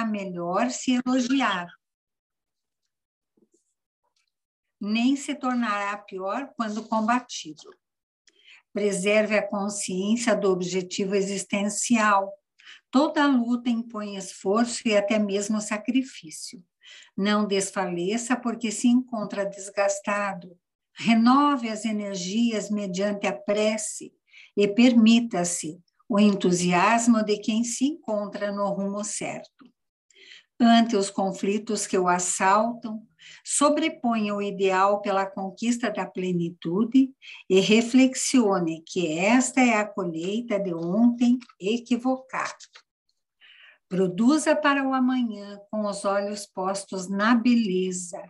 está melhor se elogiar. Nem se tornará pior quando combatido. Preserve a consciência do objetivo existencial. Toda luta impõe esforço e até mesmo sacrifício. Não desfaleça porque se encontra desgastado. Renove as energias mediante a prece e permita-se o entusiasmo de quem se encontra no rumo certo. Ante os conflitos que o assaltam, sobreponha o ideal pela conquista da plenitude e reflexione que esta é a colheita de ontem equivocado. Produza para o amanhã com os olhos postos na beleza.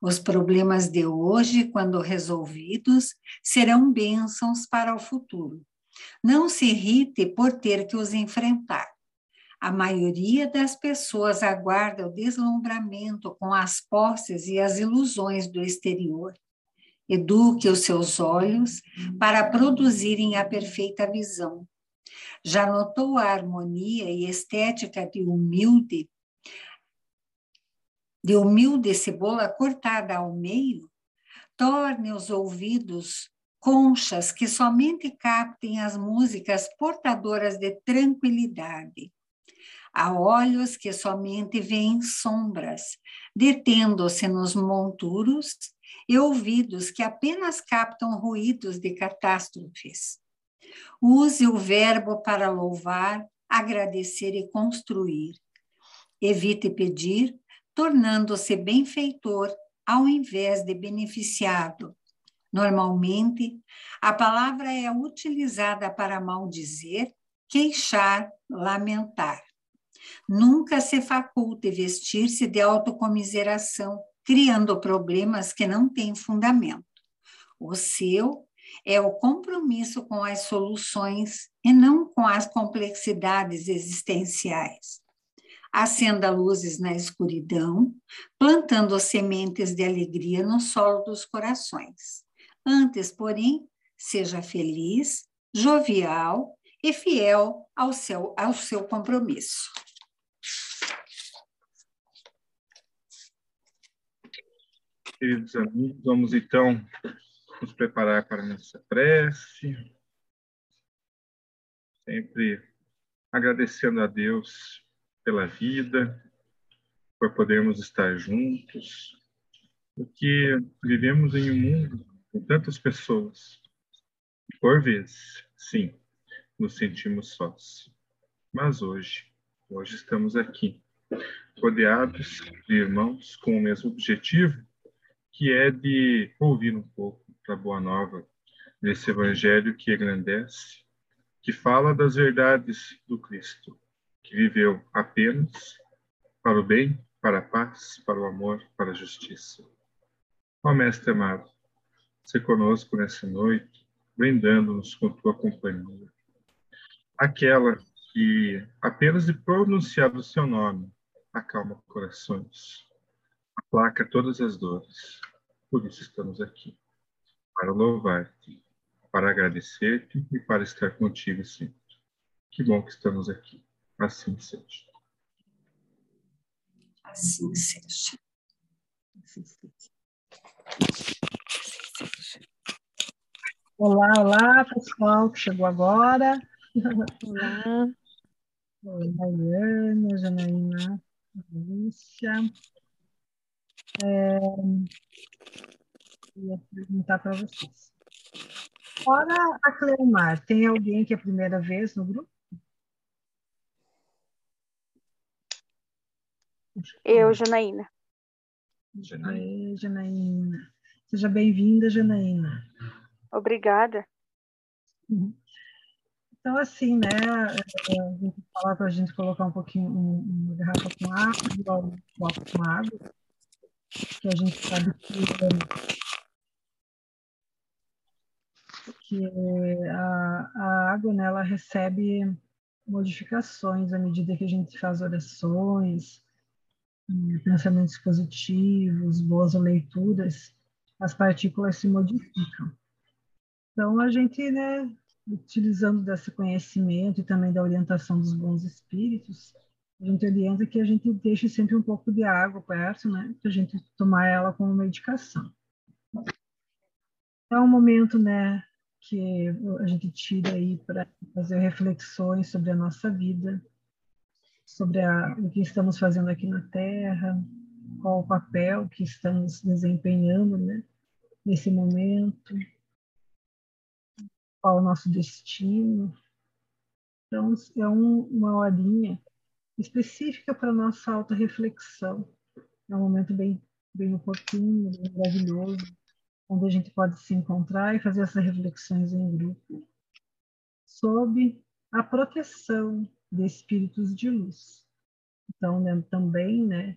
Os problemas de hoje, quando resolvidos, serão bênçãos para o futuro. Não se irrite por ter que os enfrentar. A maioria das pessoas aguarda o deslumbramento com as posses e as ilusões do exterior. Eduque os seus olhos para produzirem a perfeita visão. Já notou a harmonia e estética de humilde, de humilde cebola cortada ao meio? Torne os ouvidos conchas que somente captem as músicas portadoras de tranquilidade. Há olhos que somente veem sombras, detendo-se nos monturos, e ouvidos que apenas captam ruídos de catástrofes. Use o verbo para louvar, agradecer e construir. Evite pedir, tornando-se benfeitor ao invés de beneficiado, Normalmente, a palavra é utilizada para maldizer, queixar, lamentar. Nunca se faculte vestir-se de autocomiseração, criando problemas que não têm fundamento. O seu é o compromisso com as soluções e não com as complexidades existenciais. Acenda luzes na escuridão, plantando sementes de alegria no solo dos corações. Antes, porém, seja feliz, jovial e fiel ao seu, ao seu compromisso. Queridos amigos, vamos então nos preparar para a nossa prece. Sempre agradecendo a Deus pela vida, por podermos estar juntos, porque vivemos em um mundo com tantas pessoas. Por vezes, sim, nos sentimos sós. Mas hoje, hoje estamos aqui, rodeados de irmãos com o mesmo objetivo, que é de ouvir um pouco da boa nova desse evangelho que engrandece, que fala das verdades do Cristo, que viveu apenas para o bem, para a paz, para o amor, para a justiça. Ó Mestre amado, ser conosco nessa noite, brindando-nos com tua companhia. Aquela que, apenas de pronunciar o seu nome, acalma corações, aplaca todas as dores. Por isso estamos aqui, para louvar-te, para agradecer-te e para estar contigo sempre. Que bom que estamos aqui. Assim seja. Assim seja. Assim seja. Olá, olá, pessoal que chegou agora. Olá. Oi, Daiane, Janaína, Lúcia. É, ia perguntar para vocês. Fora a Cleomar, tem alguém que é a primeira vez no grupo? Eu, Janaína. Janaína. Janaína. Seja bem-vinda, Janaína. Obrigada. Então, assim, né, é, a gente falar para a gente colocar um pouquinho, uma garrafa com água, um copo com água, que a gente sabe que, que a, a água, né, ela recebe modificações à medida que a gente faz orações, hum, pensamentos positivos, boas leituras, as partículas se modificam. Então, a gente, né, utilizando desse conhecimento e também da orientação dos bons espíritos, a gente orienta que a gente deixe sempre um pouco de água perto, né, para a gente tomar ela como medicação. É um momento, né, que a gente tira aí para fazer reflexões sobre a nossa vida, sobre a, o que estamos fazendo aqui na Terra, qual o papel que estamos desempenhando, né, nesse momento, qual o nosso destino. Então, é um, uma horinha específica para nossa auto-reflexão. É um momento bem, bem oportuno, bem maravilhoso, onde a gente pode se encontrar e fazer essas reflexões em grupo sob a proteção de espíritos de luz. Então, né, também, né,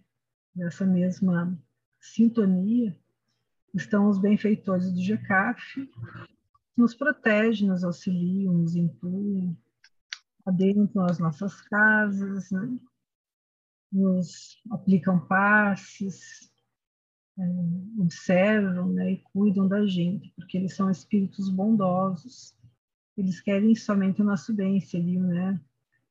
nessa mesma sintonia, estão os benfeitores do GECAF, que nos protegem, nos auxiliam, nos intuem, adentram as nossas casas, né? nos aplicam passes, é, observam né? e cuidam da gente, porque eles são espíritos bondosos, eles querem somente o nosso bem, seriam né?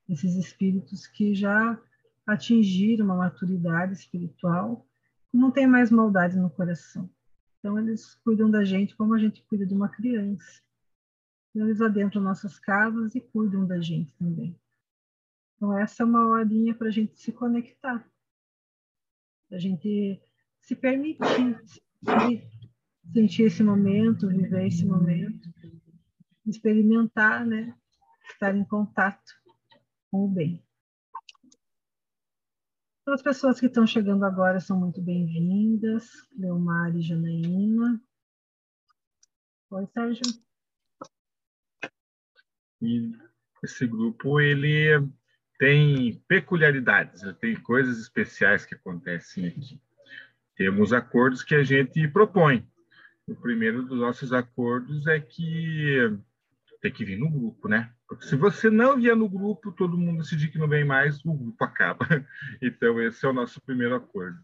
esses espíritos que já atingiram uma maturidade espiritual não tem mais maldade no coração. Então, eles cuidam da gente como a gente cuida de uma criança. Eles adentram nossas casas e cuidam da gente também. Então, essa é uma horinha para a gente se conectar, para a gente se permitir sentir esse momento, viver esse momento, experimentar, né? Estar em contato com o bem. Então, as pessoas que estão chegando agora são muito bem-vindas, Leomar e Janaína. Oi, Sérgio. E esse grupo, ele tem peculiaridades, tem coisas especiais que acontecem aqui. Temos acordos que a gente propõe. O primeiro dos nossos acordos é que tem que vir no grupo, né? Porque se você não vier no grupo, todo mundo decidir que não vem mais, o grupo acaba. Então, esse é o nosso primeiro acordo.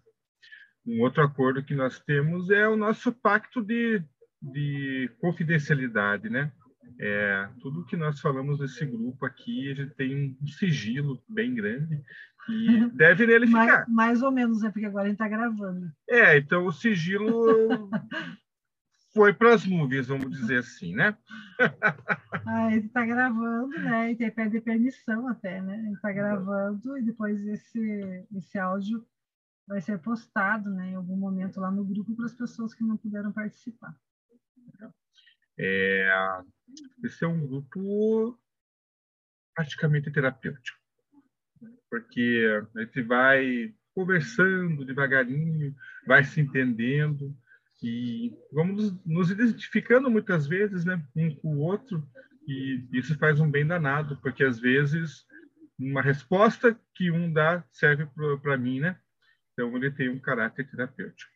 Um outro acordo que nós temos é o nosso pacto de, de confidencialidade, né? É, tudo que nós falamos desse grupo aqui, a gente tem um sigilo bem grande e deve nele mais, ficar. Mais ou menos, é porque agora a gente está gravando. É, então o sigilo foi para as nuvens, vamos dizer assim, né? ah, ele está gravando, né? E tem pede permissão até, né? Ele está gravando e depois esse, esse áudio vai ser postado, né? Em algum momento lá no grupo para as pessoas que não puderam participar. É, esse é um grupo praticamente terapêutico, porque a gente vai conversando devagarinho, vai se entendendo e vamos nos identificando muitas vezes, né, um com o outro, e isso faz um bem danado, porque às vezes uma resposta que um dá serve para mim, né? Então ele tem um caráter terapêutico.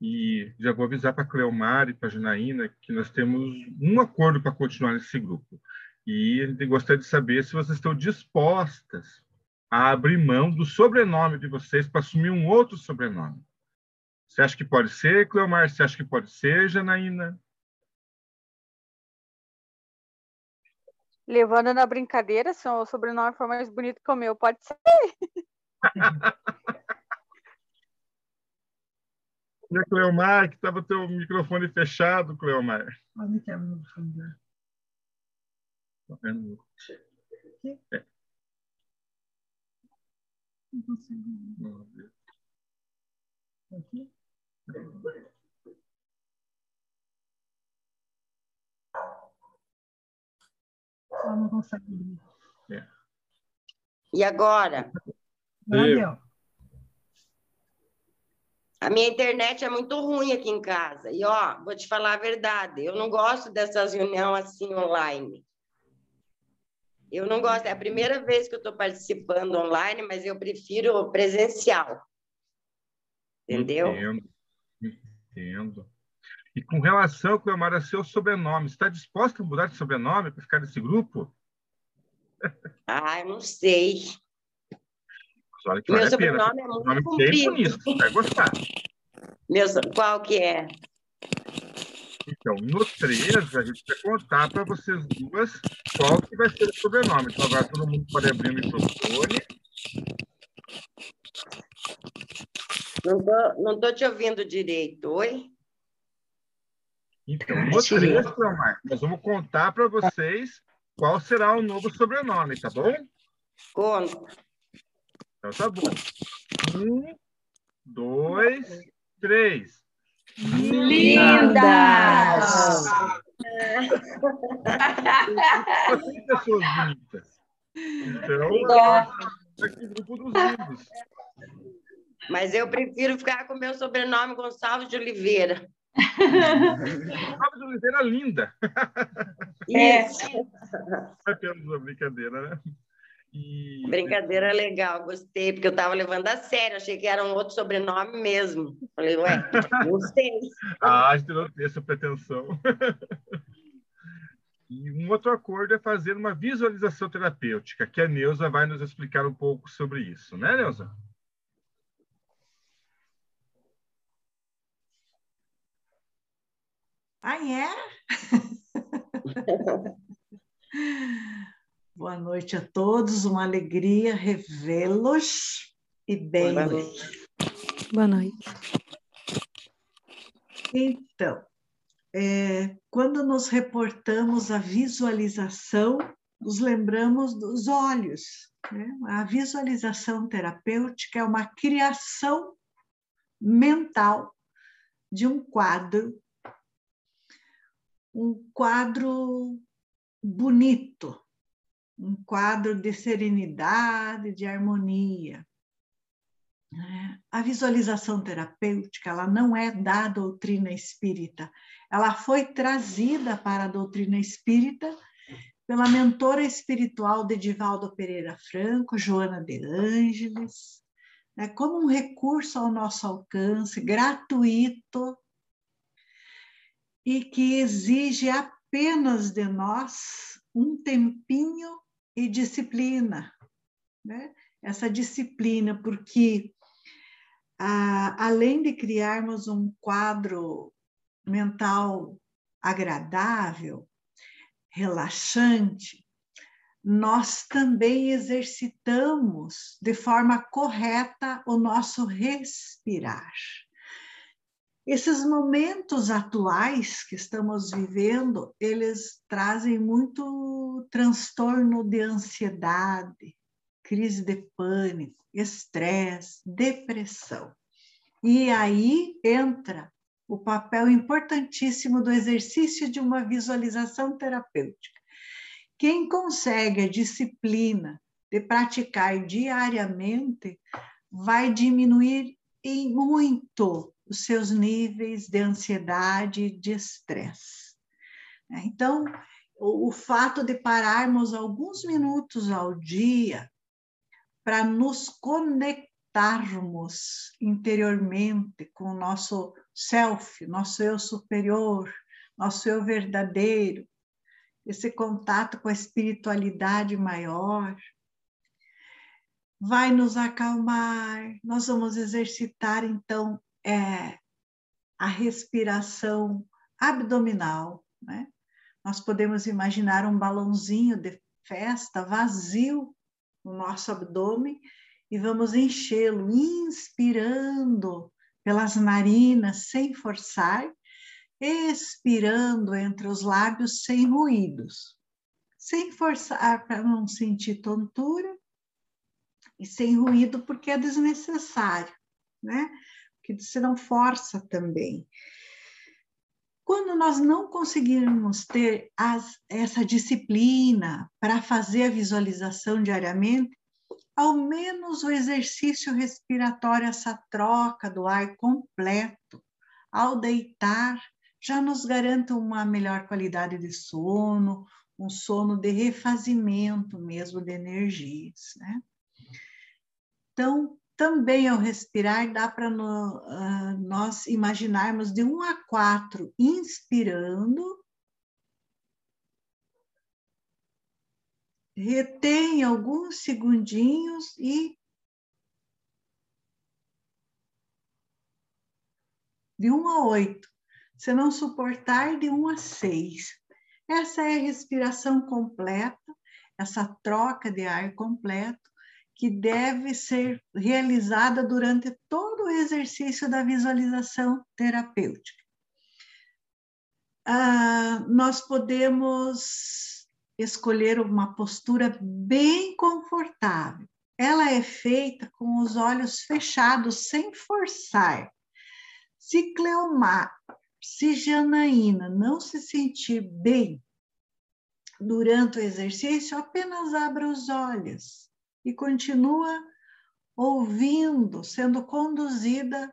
E já vou avisar para a Cleomar e para a Janaína que nós temos um acordo para continuar nesse grupo. E gostaria de saber se vocês estão dispostas a abrir mão do sobrenome de vocês para assumir um outro sobrenome. Você acha que pode ser, Cleomar? Você acha que pode ser, Janaína? Levando na brincadeira, se o sobrenome for mais bonito que o meu, pode ser. E a Cleomar, que estava teu microfone fechado, Cleomar. Onde que é o microfone? Tá vendo? É. Não consigo. Aqui? Ela não consegue. É. E agora? Daniel. A minha internet é muito ruim aqui em casa. E, ó, vou te falar a verdade, eu não gosto dessas reuniões assim online. Eu não gosto, é a primeira vez que eu estou participando online, mas eu prefiro presencial. Entendeu? Entendo, entendo. E com relação, Cleomar, a seu sobrenome, está disposta a mudar de sobrenome para ficar nesse grupo? Ah, eu não sei. Olha que Meu vale a pena. sobrenome é muito Nome bem comprido. bonito, você vai gostar. Meu, so- qual que é? Então, no 3, a gente vai contar para vocês duas qual que vai ser o sobrenome. Então, agora todo mundo pode abrir o microfone Não tô, não tô te ouvindo direito. Oi? Então, no trecho, nós vamos contar para vocês qual será o novo sobrenome, tá bom? Conta. Então tá bom. Um, dois, três. Lindas! Assim, pessoas bonitas. Então, aqui grupo dos lindos. Mas eu prefiro ficar com meu sobrenome Gonçalves de Oliveira. Gonçalves de Oliveira linda. Isso. É apenas uma brincadeira, né? E... Brincadeira legal, gostei, porque eu estava levando a sério, achei que era um outro sobrenome mesmo. Falei, ué, não sei. ah, a gente não tem essa pretensão. e um outro acordo é fazer uma visualização terapêutica, que a Neuza vai nos explicar um pouco sobre isso, né, Neuza? Ah, é? Boa noite a todos, uma alegria revê-los e bem. Boa noite. Boa noite. Então, é, quando nos reportamos à visualização, nos lembramos dos olhos. Né? A visualização terapêutica é uma criação mental de um quadro, um quadro bonito, um quadro de serenidade, de harmonia. A visualização terapêutica ela não é da doutrina espírita, ela foi trazida para a doutrina espírita pela mentora espiritual de Divaldo Pereira Franco, Joana de Ângeles, né? como um recurso ao nosso alcance, gratuito, e que exige apenas de nós um tempinho e disciplina, né? Essa disciplina, porque além de criarmos um quadro mental agradável, relaxante, nós também exercitamos de forma correta o nosso respirar. Esses momentos atuais que estamos vivendo, eles trazem muito transtorno de ansiedade, crise de pânico, estresse, depressão. E aí entra o papel importantíssimo do exercício de uma visualização terapêutica. Quem consegue a disciplina de praticar diariamente vai diminuir em muito os seus níveis de ansiedade e de estresse. Então, o, o fato de pararmos alguns minutos ao dia para nos conectarmos interiormente com o nosso self, nosso eu superior, nosso eu verdadeiro, esse contato com a espiritualidade maior, vai nos acalmar. Nós vamos exercitar então é a respiração abdominal, né? Nós podemos imaginar um balãozinho de festa vazio no nosso abdômen e vamos enchê-lo, inspirando pelas narinas sem forçar, expirando entre os lábios sem ruídos, sem forçar para não sentir tontura e sem ruído porque é desnecessário, né? Que não força também. Quando nós não conseguirmos ter as, essa disciplina para fazer a visualização diariamente, ao menos o exercício respiratório, essa troca do ar completo, ao deitar, já nos garante uma melhor qualidade de sono, um sono de refazimento mesmo de energias, né? Então, também ao respirar, dá para uh, nós imaginarmos de um a quatro, inspirando, retém alguns segundinhos e de um a oito. Se não suportar, de um a seis. Essa é a respiração completa, essa troca de ar completo que deve ser realizada durante todo o exercício da visualização terapêutica. Ah, nós podemos escolher uma postura bem confortável. Ela é feita com os olhos fechados, sem forçar. Se Cleomar, se Janaína não se sentir bem durante o exercício, apenas abra os olhos e continua ouvindo, sendo conduzida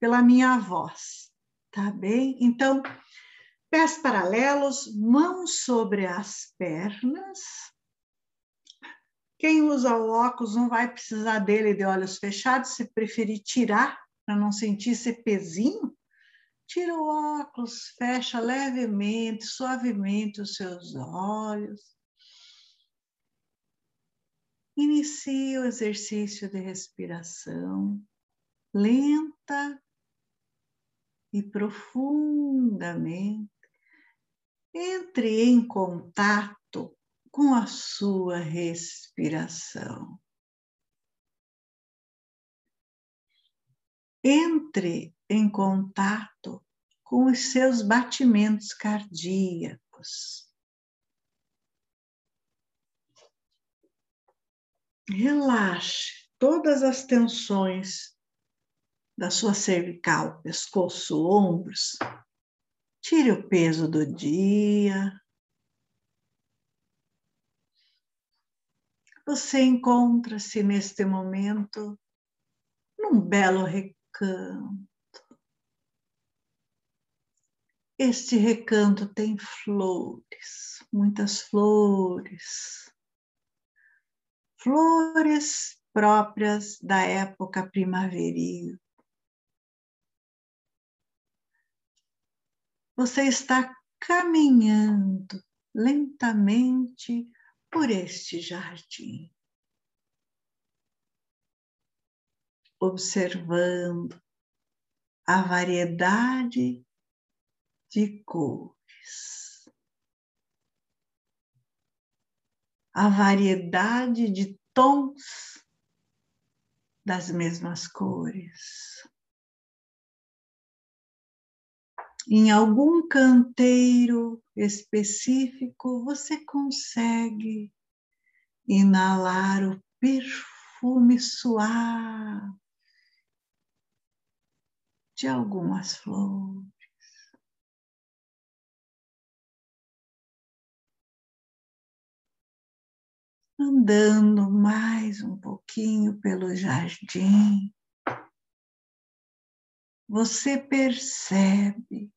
pela minha voz, tá bem? Então, pés paralelos, mãos sobre as pernas. Quem usa o óculos não vai precisar dele de olhos fechados, se preferir tirar para não sentir esse pezinho, tira o óculos, fecha levemente, suavemente os seus olhos. Inicie o exercício de respiração lenta e profundamente. Entre em contato com a sua respiração. Entre em contato com os seus batimentos cardíacos. Relaxe todas as tensões da sua cervical, pescoço, ombros. Tire o peso do dia. Você encontra-se neste momento num belo recanto. Este recanto tem flores, muitas flores flores próprias da época primaveril. Você está caminhando lentamente por este jardim, observando a variedade de cores. a variedade de tons das mesmas cores. Em algum canteiro específico, você consegue inalar o perfume suave de algumas flores. Andando mais um pouquinho pelo jardim, você percebe,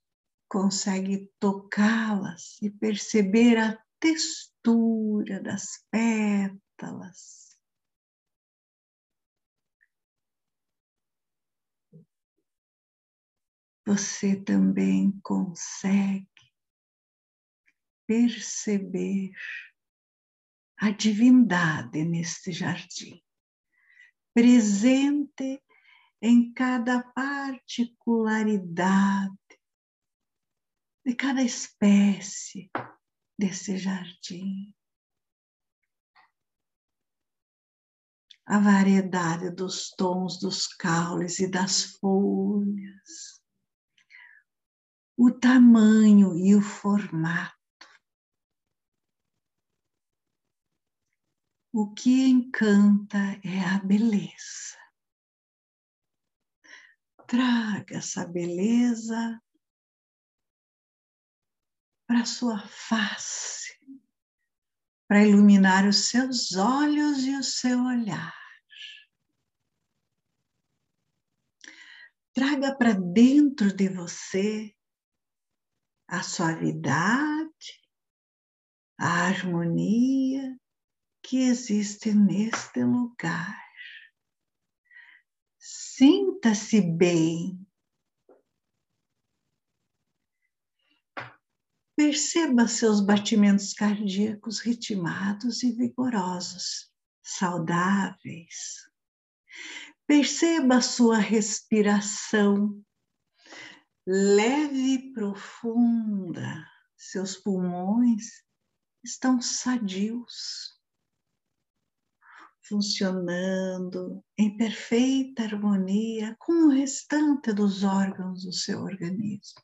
consegue tocá-las e perceber a textura das pétalas. Você também consegue perceber a divindade neste jardim, presente em cada particularidade de cada espécie desse jardim. A variedade dos tons dos caules e das folhas, o tamanho e o formato O que encanta é a beleza. Traga essa beleza para sua face, para iluminar os seus olhos e o seu olhar. Traga para dentro de você a suavidade, a harmonia que existe neste lugar. Sinta-se bem. Perceba seus batimentos cardíacos ritmados e vigorosos, saudáveis. Perceba sua respiração leve e profunda. Seus pulmões estão sadios funcionando em perfeita harmonia com o restante dos órgãos do seu organismo.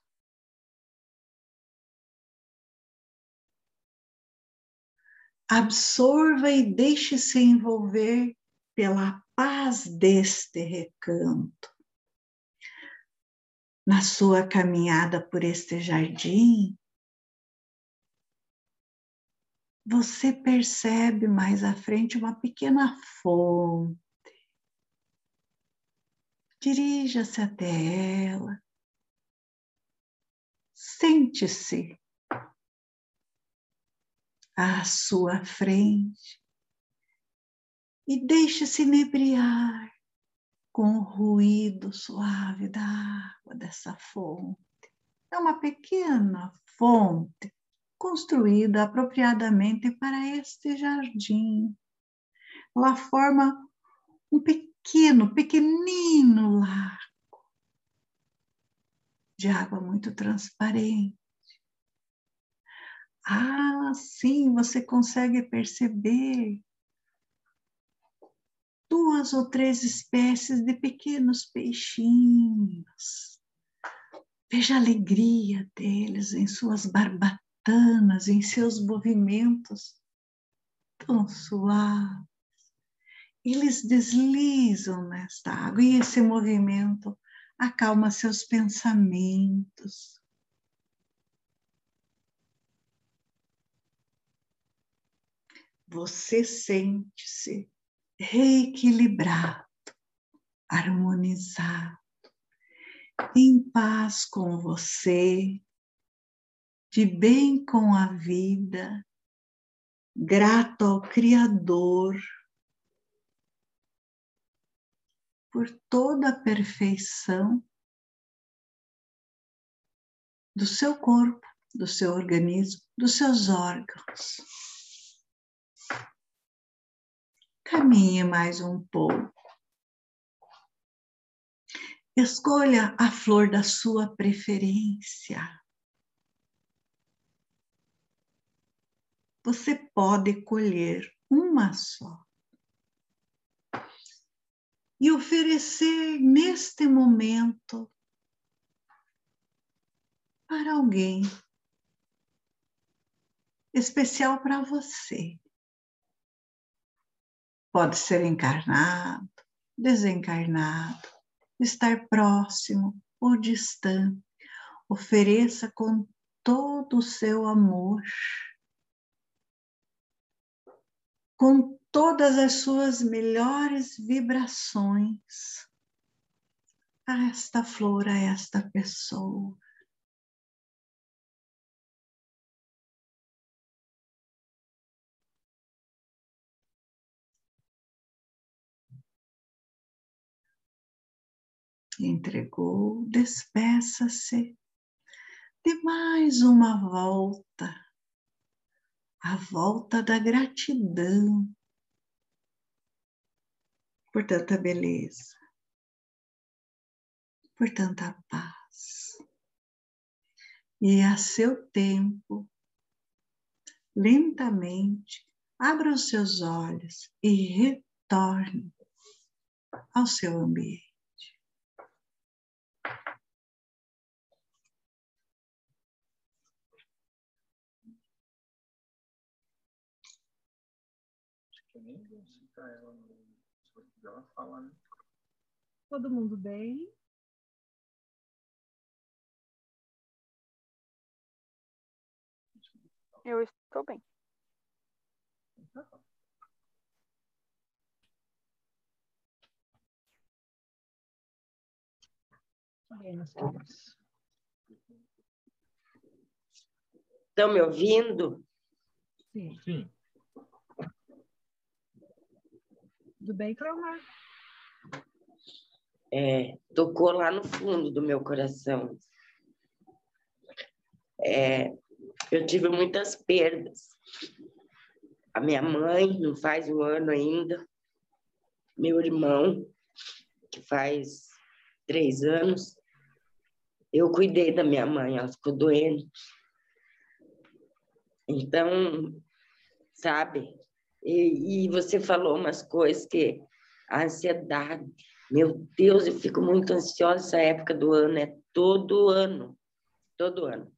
Absorva e deixe-se envolver pela paz deste recanto. Na sua caminhada por este jardim, você percebe mais à frente uma pequena fonte. Dirija-se até ela. Sente-se à sua frente e deixe-se inebriar com o ruído suave da água dessa fonte. É uma pequena fonte construída apropriadamente para este jardim. Ela forma um pequeno, pequenino lago de água muito transparente. Ah, sim, você consegue perceber duas ou três espécies de pequenos peixinhos. Veja a alegria deles em suas barbatanas pestanas, em seus movimentos tão suaves. Eles deslizam nesta água e esse movimento acalma seus pensamentos. Você sente-se reequilibrado, harmonizado, em paz com você, de bem com a vida, grato ao Criador por toda a perfeição do seu corpo, do seu organismo, dos seus órgãos. Caminhe mais um pouco. Escolha a flor da sua preferência. Você pode colher uma só. E oferecer neste momento para alguém especial para você. Pode ser encarnado, desencarnado, estar próximo ou distante. Ofereça com todo o seu amor com todas as suas melhores vibrações. A esta flor, a esta pessoa. Entregou, despeça-se. De mais uma volta a volta da gratidão por tanta beleza, por tanta paz. E a seu tempo, lentamente, abra os seus olhos e retorne ao seu ambiente. nem vou citar ela no se ela falar, né? Todo mundo bem? Eu estou bem. Estão me ouvindo? Sim. Sim. Tudo bem, Cleomar? É, tocou lá no fundo do meu coração. É, eu tive muitas perdas. A minha mãe, não faz um ano ainda. Meu irmão, que faz três anos. Eu cuidei da minha mãe, ela ficou doente. Então, sabe, E, e você falou umas coisas que a ansiedade, meu Deus, eu fico muito ansiosa essa época do ano, é todo ano, todo ano.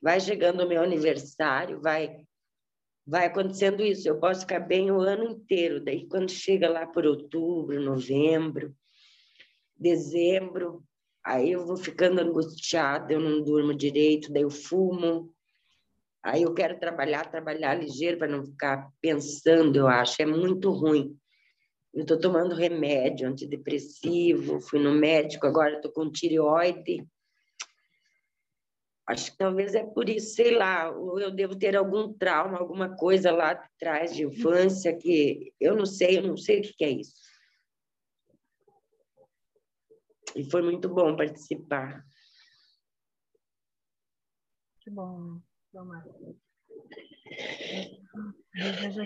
Vai chegando o meu aniversário, vai vai acontecendo isso. Eu posso ficar bem o ano inteiro, daí quando chega lá por outubro, novembro, dezembro, aí eu vou ficando angustiada, eu não durmo direito, daí eu fumo. Aí eu quero trabalhar, trabalhar ligeiro para não ficar pensando, eu acho, é muito ruim. Eu estou tomando remédio antidepressivo, fui no médico, agora estou com tireoide. Acho que talvez é por isso, sei lá, eu devo ter algum trauma, alguma coisa lá atrás de infância que eu não sei, eu não sei o que é isso. E foi muito bom participar. Que bom, Tomara. Desejo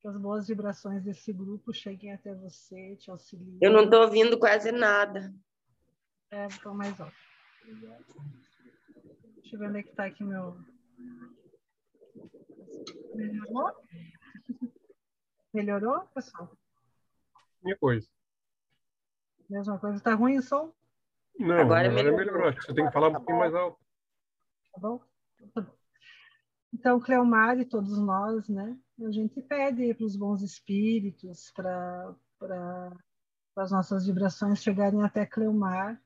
que as boas vibrações desse grupo cheguem até você, te auxiliem. Eu não estou ouvindo quase nada. É, estou mais alto. Deixa eu ver onde é que está aqui meu. Melhorou? Melhorou, pessoal? Minha coisa. Mesma coisa. Está ruim o som? Não, agora, agora melhorou. melhorou. Você tem que falar um pouquinho mais alto. Tá bom? Então, Cleomar e todos nós, né? A gente pede para os bons espíritos, para as nossas vibrações chegarem até Cleomar,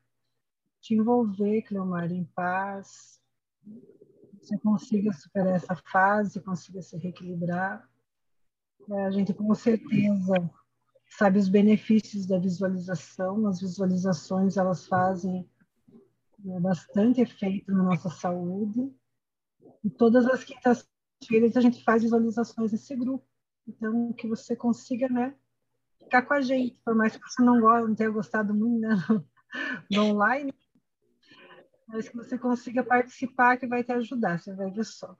te envolver, Cleomar, em paz, você consiga superar essa fase, consiga se reequilibrar. É, a gente com certeza sabe os benefícios da visualização, as visualizações elas fazem né, bastante efeito na nossa saúde. E todas as quintas-feiras a gente faz visualizações nesse grupo. Então, que você consiga, né, ficar com a gente, por mais que você não, goste, não tenha gostado muito né, do online, mas que você consiga participar, que vai te ajudar, você vai ver só.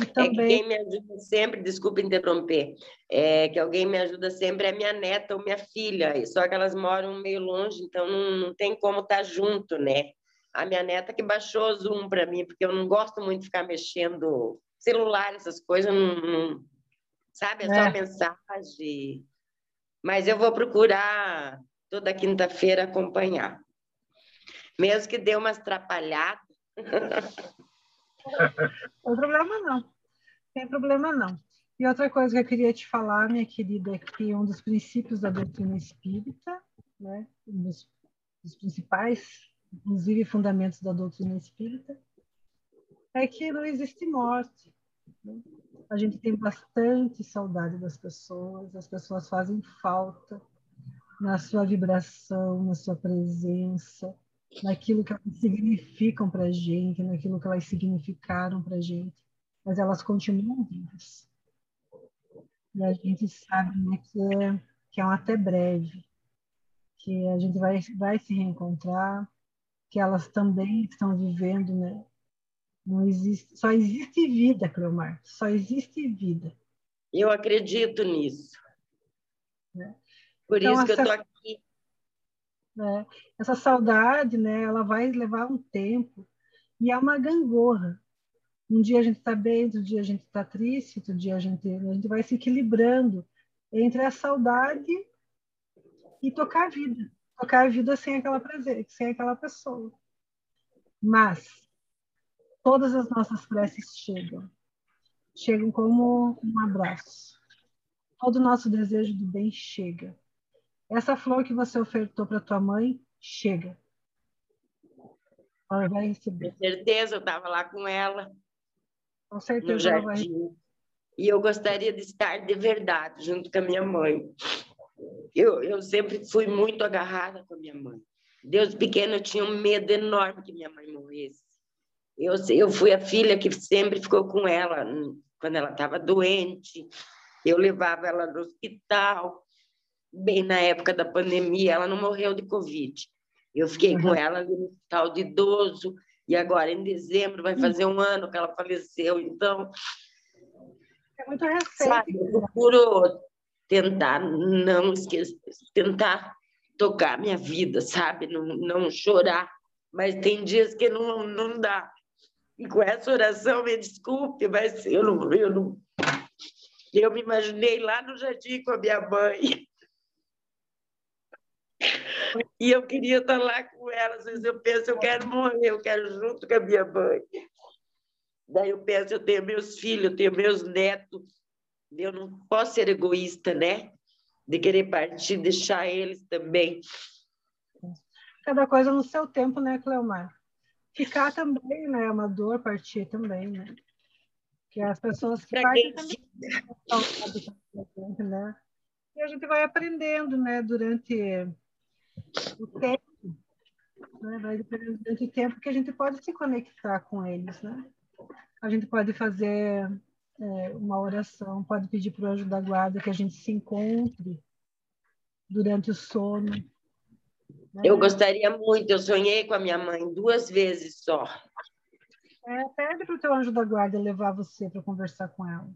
E também... É que quem me ajuda sempre, desculpa interromper, é que alguém me ajuda sempre é minha neta ou minha filha, só que elas moram meio longe, então não, não tem como estar tá junto, né? A minha neta que baixou o Zoom para mim, porque eu não gosto muito de ficar mexendo celular, essas coisas, não, não sabe? É só é. mensagem. Mas eu vou procurar toda quinta-feira acompanhar. Mesmo que dê umas atrapalhadas. Não tem problema não. Tem problema não. E outra coisa que eu queria te falar, minha querida, é que um dos princípios da doutrina espírita, né, um dos, dos principais, inclusive fundamentos da doutrina espírita, é que não existe morte. Né? A gente tem bastante saudade das pessoas, as pessoas fazem falta na sua vibração, na sua presença, naquilo que elas significam para a gente, naquilo que elas significaram para a gente, mas elas continuam vivas. E a gente sabe né, que, é, que é um até breve, que a gente vai, vai se reencontrar, que elas também estão vivendo, né? Não existe, só existe vida, Cleomar, só existe vida. Eu acredito nisso. É. Por então, isso que essa... eu estou aqui né? Essa saudade, né, ela vai levar um tempo e é uma gangorra. Um dia a gente está bem, outro dia a gente está triste, outro dia a gente, a gente vai se equilibrando entre a saudade e tocar a vida. Tocar a vida sem aquela presença, sem aquela pessoa. Mas todas as nossas preces chegam. Chegam como um abraço. Todo o nosso desejo do bem chega. Essa flor que você ofertou para tua mãe, chega. Ela vai receber. Com certeza, eu estava lá com ela. Com certeza jardim. Vai... E eu gostaria de estar de verdade junto com a minha mãe. Eu, eu sempre fui muito agarrada com a minha mãe. Deus pequeno, eu tinha um medo enorme que minha mãe morresse. Eu, eu fui a filha que sempre ficou com ela quando ela estava doente. Eu levava ela no hospital bem na época da pandemia, ela não morreu de Covid. Eu fiquei uhum. com ela ali no hospital de idoso, e agora, em dezembro, vai fazer um ano que ela faleceu. Então, é muito recente. Sabe, eu procuro tentar não esquecer, tentar tocar minha vida, sabe? Não, não chorar. Mas tem dias que não, não dá. E com essa oração, me desculpe, mas eu não, eu não. Eu me imaginei lá no jardim com a minha mãe. E eu queria estar lá com ela. Às vezes eu penso, eu quero morrer, eu quero junto com a minha mãe. Daí eu penso, eu tenho meus filhos, eu tenho meus netos. Eu não posso ser egoísta, né? De querer partir, deixar eles também. Cada coisa no seu tempo, né, Cleomar? Ficar também, né? É uma dor partir também, né? Que as pessoas que partem também né? E a gente vai aprendendo, né, durante o tempo, né? Vai aprendendo durante o tempo que a gente pode se conectar com eles, né? A gente pode fazer é, uma oração, pode pedir para o anjo da guarda que a gente se encontre durante o sono. Né? Eu gostaria muito, eu sonhei com a minha mãe duas vezes só. É, pede para o teu anjo da guarda levar você para conversar com ela.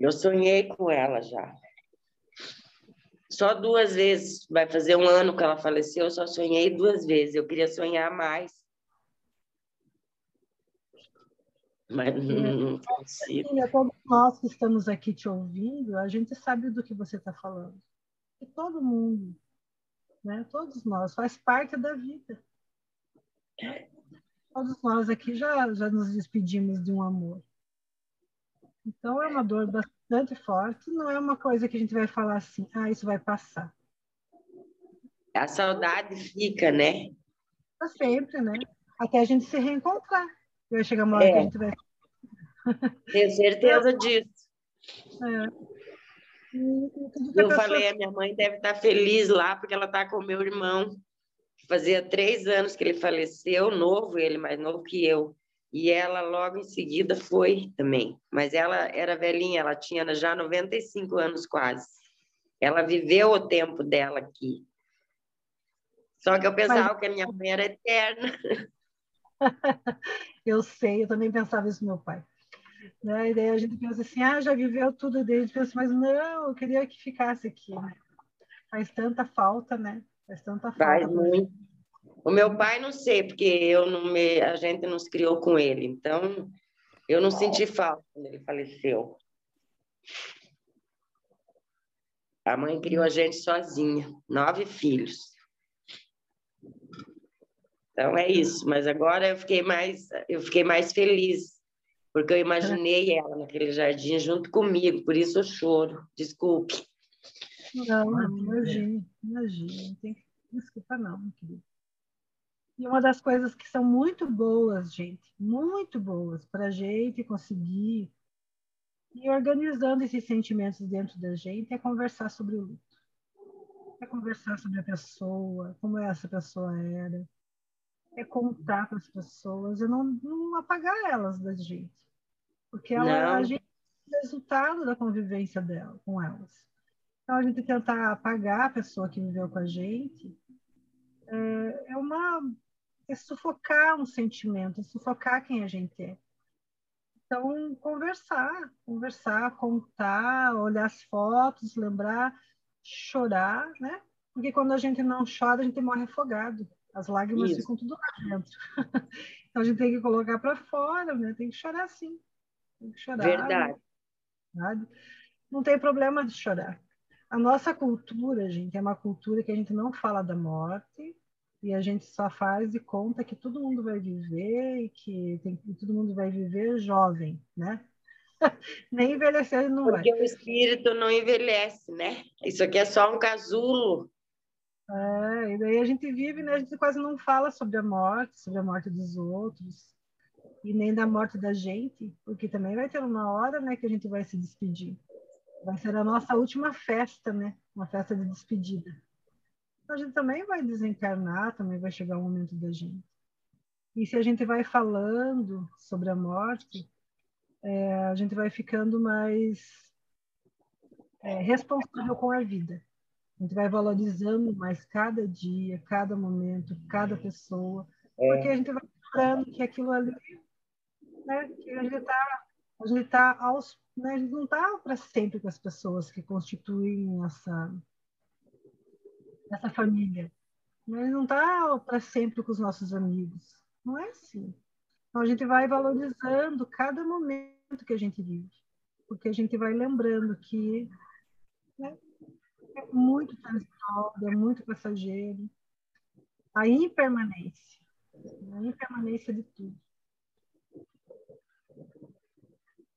Eu sonhei com ela já. Só duas vezes. Vai fazer um ano que ela faleceu, eu só sonhei duas vezes. Eu queria sonhar mais. Mas não consigo. Filha, todos nós que estamos aqui te ouvindo, a gente sabe do que você está falando. E todo mundo, né? todos nós, faz parte da vida. Todos nós aqui já, já nos despedimos de um amor. Então é uma dor bastante forte, não é uma coisa que a gente vai falar assim, ah, isso vai passar. A saudade fica, né? Para sempre, né? Até a gente se reencontrar. Vai chegar uma hora é. que a gente vai. Tenho certeza disso. É. Eu falei, a minha mãe deve estar feliz lá, porque ela está com o meu irmão. Fazia três anos que ele faleceu, novo, ele mais novo que eu. E ela logo em seguida foi também. Mas ela era velhinha, ela tinha já 95 anos quase. Ela viveu o tempo dela aqui. Só que eu pensava Mas... que a minha mãe era eterna. eu sei, eu também pensava isso meu pai. Né? E daí a gente pensa assim, ah, já viveu tudo desde, pensa, mas não, eu queria que ficasse aqui. Né? Faz tanta falta, né? Faz tanta falta. Faz muito. O meu pai não sei, porque eu não me, a gente não se criou com ele, então eu não senti falta quando ele faleceu. A mãe criou a gente sozinha, nove filhos. Então é isso, mas agora eu fiquei mais, eu fiquei mais feliz, porque eu imaginei ela naquele jardim junto comigo, por isso eu choro. Desculpe. Não, não tem desculpa não, querido. E uma das coisas que são muito boas, gente, muito boas para a gente conseguir ir organizando esses sentimentos dentro da gente é conversar sobre o luto. É conversar sobre a pessoa, como essa pessoa era, é contar para as pessoas e não, não apagar elas da gente. Porque ela, a gente é o resultado da convivência dela com elas. Então, a gente tentar apagar a pessoa que viveu com a gente é, é uma é sufocar um sentimento, é sufocar quem a gente é. Então, conversar, conversar, contar, olhar as fotos, lembrar, chorar, né? Porque quando a gente não chora, a gente morre afogado. As lágrimas Isso. ficam tudo lá dentro. então a gente tem que colocar para fora, né? Tem que chorar sim. Tem que chorar. Verdade. Sabe? Não tem problema de chorar. A nossa cultura, gente, é uma cultura que a gente não fala da morte e a gente só faz e conta que todo mundo vai viver e que tem, todo mundo vai viver jovem, né? Nem envelhecer não Porque vai. Porque o espírito não envelhece, né? Isso aqui é só um casulo é, e daí a gente vive, né? A gente quase não fala sobre a morte, sobre a morte dos outros, e nem da morte da gente, porque também vai ter uma hora, né, que a gente vai se despedir. Vai ser a nossa última festa, né? Uma festa de despedida. Então, a gente também vai desencarnar, também vai chegar o momento da gente. E se a gente vai falando sobre a morte, é, a gente vai ficando mais é, responsável com a vida. A gente vai valorizando mais cada dia, cada momento, cada pessoa, é. porque a gente vai lembrando que aquilo ali, né, que a gente está a gente tá aos, né, a não está para sempre com as pessoas que constituem essa essa família. Né? Gente não está para sempre com os nossos amigos. Não é assim. Então, a gente vai valorizando cada momento que a gente vive, porque a gente vai lembrando que né, é muito transitório, é muito passageiro. A impermanência, a impermanência de tudo.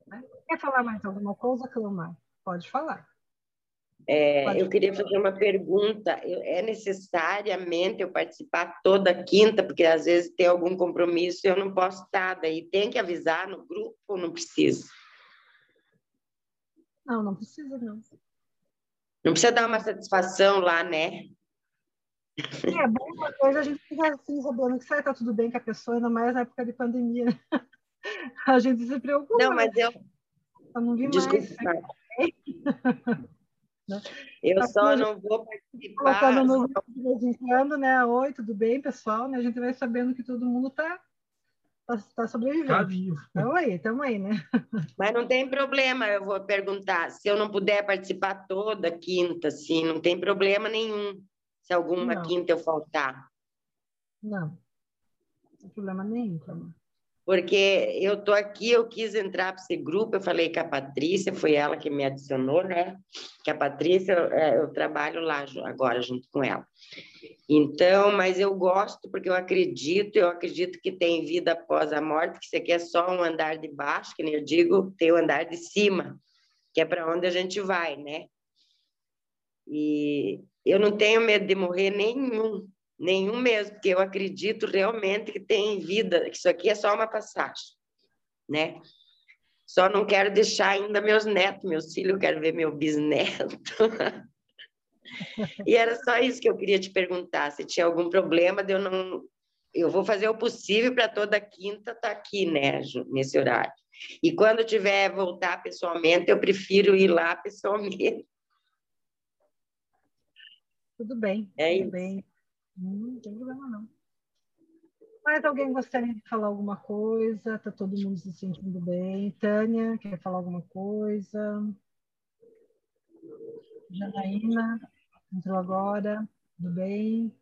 Né? Quer falar mais alguma coisa, Clamar? Pode falar. É, eu queria fazer uma pergunta. É necessariamente eu participar toda quinta, porque às vezes tem algum compromisso e eu não posso estar, daí tem que avisar no grupo ou não precisa? Não, não precisa, não. Não precisa dar uma satisfação lá, né? É, bom, uma coisa a gente fica assim, sabendo que sai, tá tudo bem com a pessoa, ainda mais na época de pandemia. A gente se preocupa. Não, mas eu. Eu não vi Desculpa. mais. Né? Eu tá só não vou participar. Colocando no só... né? Oi, tudo bem, pessoal? Né? A gente vai sabendo que todo mundo está tá, tá sobrevivendo. Tá vivo. Estamos aí, estamos aí, né? Mas não tem problema, eu vou perguntar. Se eu não puder participar toda quinta, sim, não tem problema nenhum. Se alguma não. quinta eu faltar. Não, não tem problema nenhum, também porque eu tô aqui, eu quis entrar para esse grupo, eu falei com a Patrícia, foi ela que me adicionou, né? Que a Patrícia, é, eu trabalho lá agora junto com ela. Então, mas eu gosto porque eu acredito, eu acredito que tem vida após a morte, que isso aqui é só um andar de baixo, que nem eu digo, tem o andar de cima, que é para onde a gente vai, né? E eu não tenho medo de morrer nenhum, Nenhum mesmo, porque eu acredito realmente que tem vida, que isso aqui é só uma passagem, né? Só não quero deixar ainda meus netos, meus filhos, eu quero ver meu bisneto. e era só isso que eu queria te perguntar, se tinha algum problema de eu não... Eu vou fazer o possível para toda quinta estar tá aqui, né, nesse horário. E quando tiver voltar pessoalmente, eu prefiro ir lá pessoalmente. Tudo bem. É tudo isso. bem. Hum, não tem problema, não. Mais alguém gostaria de falar alguma coisa? Tá todo mundo se sentindo bem? Tânia, quer falar alguma coisa? Janaína, entrou agora. Tudo bem?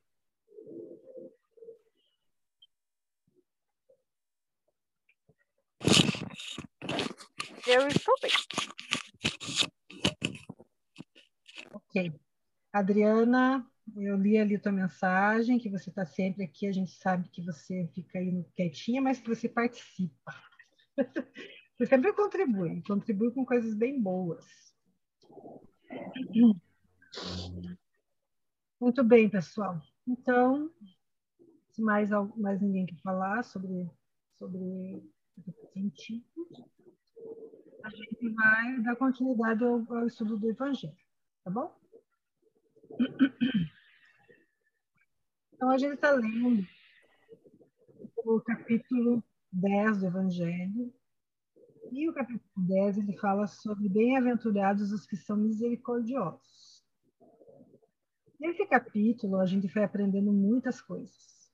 Eu estou bem. Ok. Adriana, eu li ali tua mensagem, que você está sempre aqui, a gente sabe que você fica aí quietinha, mas que você participa. Você sempre contribui, contribui com coisas bem boas. Muito bem, pessoal. Então, se mais, mais ninguém quer falar sobre, sobre sentido, a gente vai dar continuidade ao, ao estudo do Evangelho, tá bom? Então, a gente está lendo o capítulo 10 do Evangelho. E o capítulo 10 ele fala sobre bem-aventurados os que são misericordiosos. Nesse capítulo, a gente foi aprendendo muitas coisas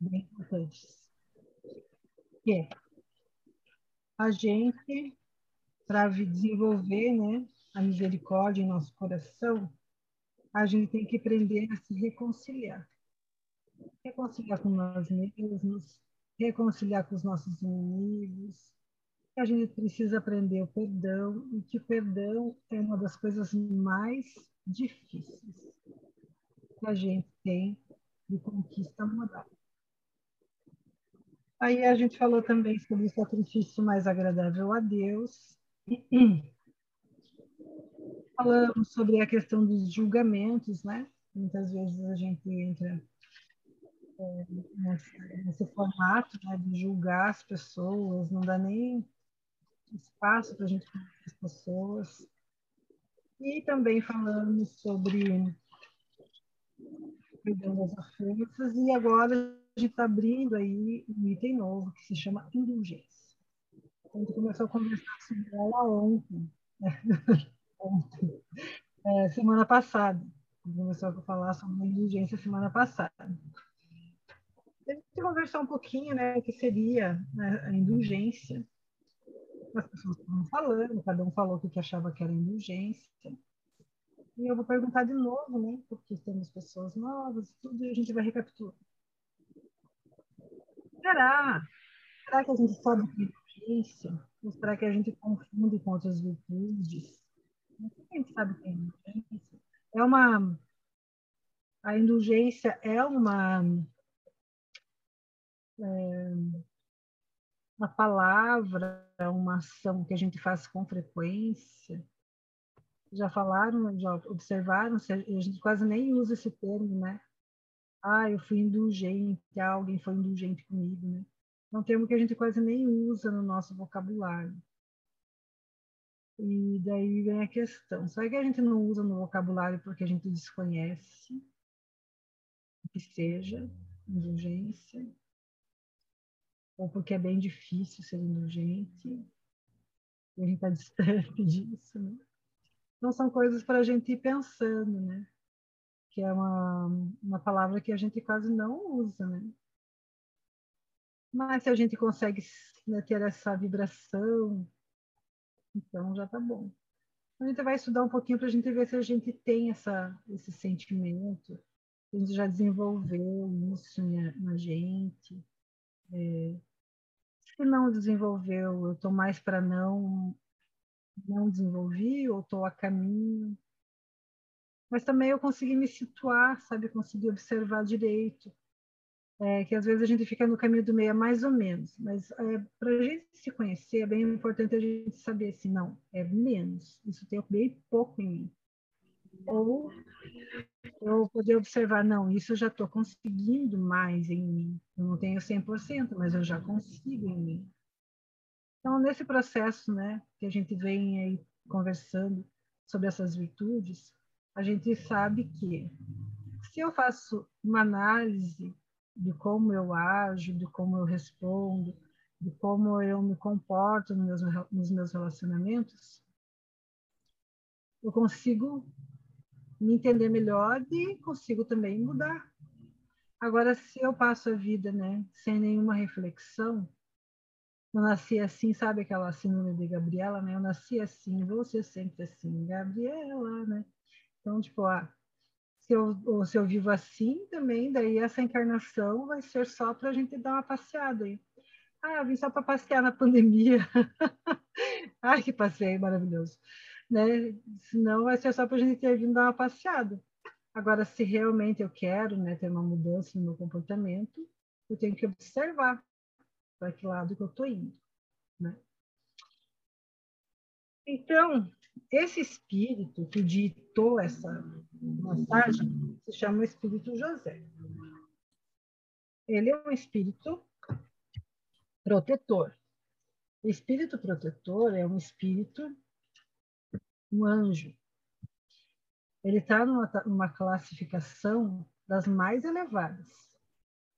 bem importantes. Que é a gente, para desenvolver né, a misericórdia em nosso coração, a gente tem que aprender a se reconciliar reconciliar com nós mesmos, reconciliar com os nossos inimigos. A gente precisa aprender o perdão e que o perdão é uma das coisas mais difíceis que a gente tem de conquista moral. Aí a gente falou também sobre o sacrifício mais agradável a Deus. Falamos sobre a questão dos julgamentos, né? Muitas vezes a gente entra nesse, nesse formato né, de julgar as pessoas, não dá nem espaço para a gente conhecer as pessoas. E também falamos sobre perdão das ofensas, e agora a gente está abrindo aí um item novo que se chama indulgência. A gente começou a conversar sobre ela ontem, né? ontem é, semana passada. A gente começou a falar sobre indulgência semana passada a gente conversar um pouquinho, né, o que seria né, a indulgência. As pessoas estavam falando, cada um falou o que achava que era indulgência. E eu vou perguntar de novo, né, porque temos pessoas novas e tudo, e a gente vai recapitular. Será? será que a gente sabe o que é indulgência? Ou será que a gente confunde com outras virtudes? Não sei a gente sabe o que é indulgência. É uma. A indulgência é uma. É, uma palavra, uma ação que a gente faz com frequência. Já falaram, já observaram, a gente quase nem usa esse termo, né? Ah, eu fui indulgente, alguém foi indulgente comigo, né? É um termo que a gente quase nem usa no nosso vocabulário. E daí vem a questão: será que a gente não usa no vocabulário porque a gente desconhece que seja indulgência? Ou porque é bem difícil ser indulgente? E a gente está distante disso, né? Então, são coisas para a gente ir pensando, né? Que é uma, uma palavra que a gente quase não usa, né? Mas se a gente consegue né, ter essa vibração, então já tá bom. A gente vai estudar um pouquinho para a gente ver se a gente tem essa, esse sentimento, a gente já desenvolveu isso na, gente. É, não desenvolveu, eu estou mais para não não desenvolvi ou estou a caminho. Mas também eu consegui me situar, sabe, consegui observar direito é, que às vezes a gente fica no caminho do meio, é mais ou menos, mas é, para a gente se conhecer é bem importante a gente saber se assim, não, é menos, isso tem bem pouco em mim. Ou eu poder observar, não, isso eu já estou conseguindo mais em mim, eu não tenho 100%, mas eu já consigo em mim. Então, nesse processo né, que a gente vem aí conversando sobre essas virtudes, a gente sabe que se eu faço uma análise de como eu ajo, de como eu respondo, de como eu me comporto nos meus, nos meus relacionamentos, eu consigo me entender melhor e consigo também mudar. Agora, se eu passo a vida, né, sem nenhuma reflexão, eu nasci assim, sabe aquela síndrome de Gabriela, né? Eu nasci assim, vou ser sempre assim, Gabriela, né? Então, tipo, ah, se eu, ou se eu vivo assim também, daí essa encarnação vai ser só para a gente dar uma passeada aí. Ah, eu vim só para passear na pandemia. Ai, que passeio maravilhoso. Né? Senão vai ser só para a gente ter vindo dar uma passeada. Agora, se realmente eu quero né, ter uma mudança no meu comportamento, eu tenho que observar para que lado que eu estou indo. Né? Então, esse espírito que ditou essa mensagem se chama Espírito José. Ele é um espírito protetor. O espírito protetor é um espírito, um anjo. Ele está numa, numa classificação das mais elevadas.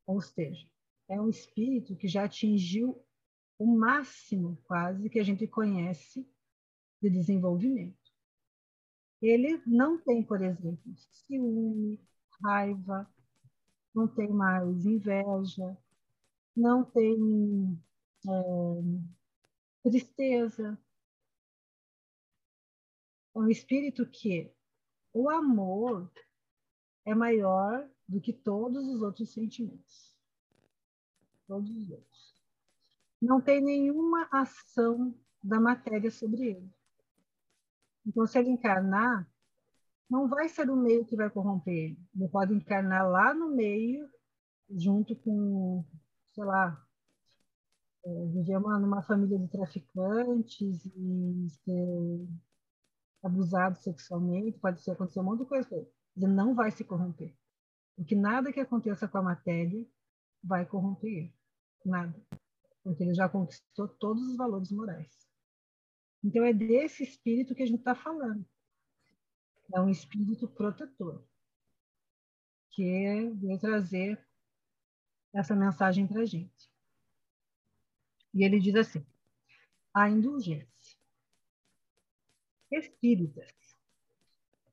Ou seja, é um espírito que já atingiu o máximo, quase, que a gente conhece de desenvolvimento. Ele não tem, por exemplo, ciúme, raiva, não tem mais inveja, não tem é, tristeza. Um espírito que o amor é maior do que todos os outros sentimentos. Todos os outros. Não tem nenhuma ação da matéria sobre ele. Então, se ele encarnar, não vai ser o meio que vai corromper ele. Ele pode encarnar lá no meio, junto com, sei lá, é, viver uma, numa família de traficantes e ser abusado sexualmente, pode ser acontecer um monte de coisa. Ele não vai se corromper. Porque nada que aconteça com a matéria vai corromper ele. Nada. Porque ele já conquistou todos os valores morais. Então, é desse espírito que a gente está falando. É um espírito protetor, que veio trazer essa mensagem para a gente. E ele diz assim: a indulgência. Espíritas.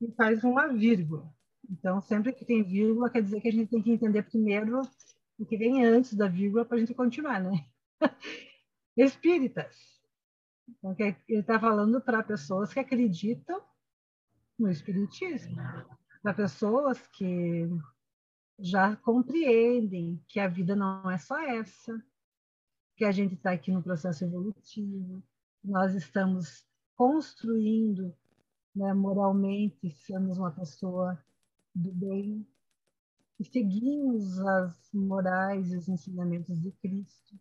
E faz uma vírgula. Então, sempre que tem vírgula, quer dizer que a gente tem que entender primeiro o que vem antes da vírgula para a gente continuar, né? Espíritas então, ele está falando para pessoas que acreditam no Espiritismo, para pessoas que já compreendem que a vida não é só essa, que a gente está aqui no processo evolutivo, nós estamos construindo né, moralmente, sermos uma pessoa do bem, e seguimos as morais e os ensinamentos de Cristo.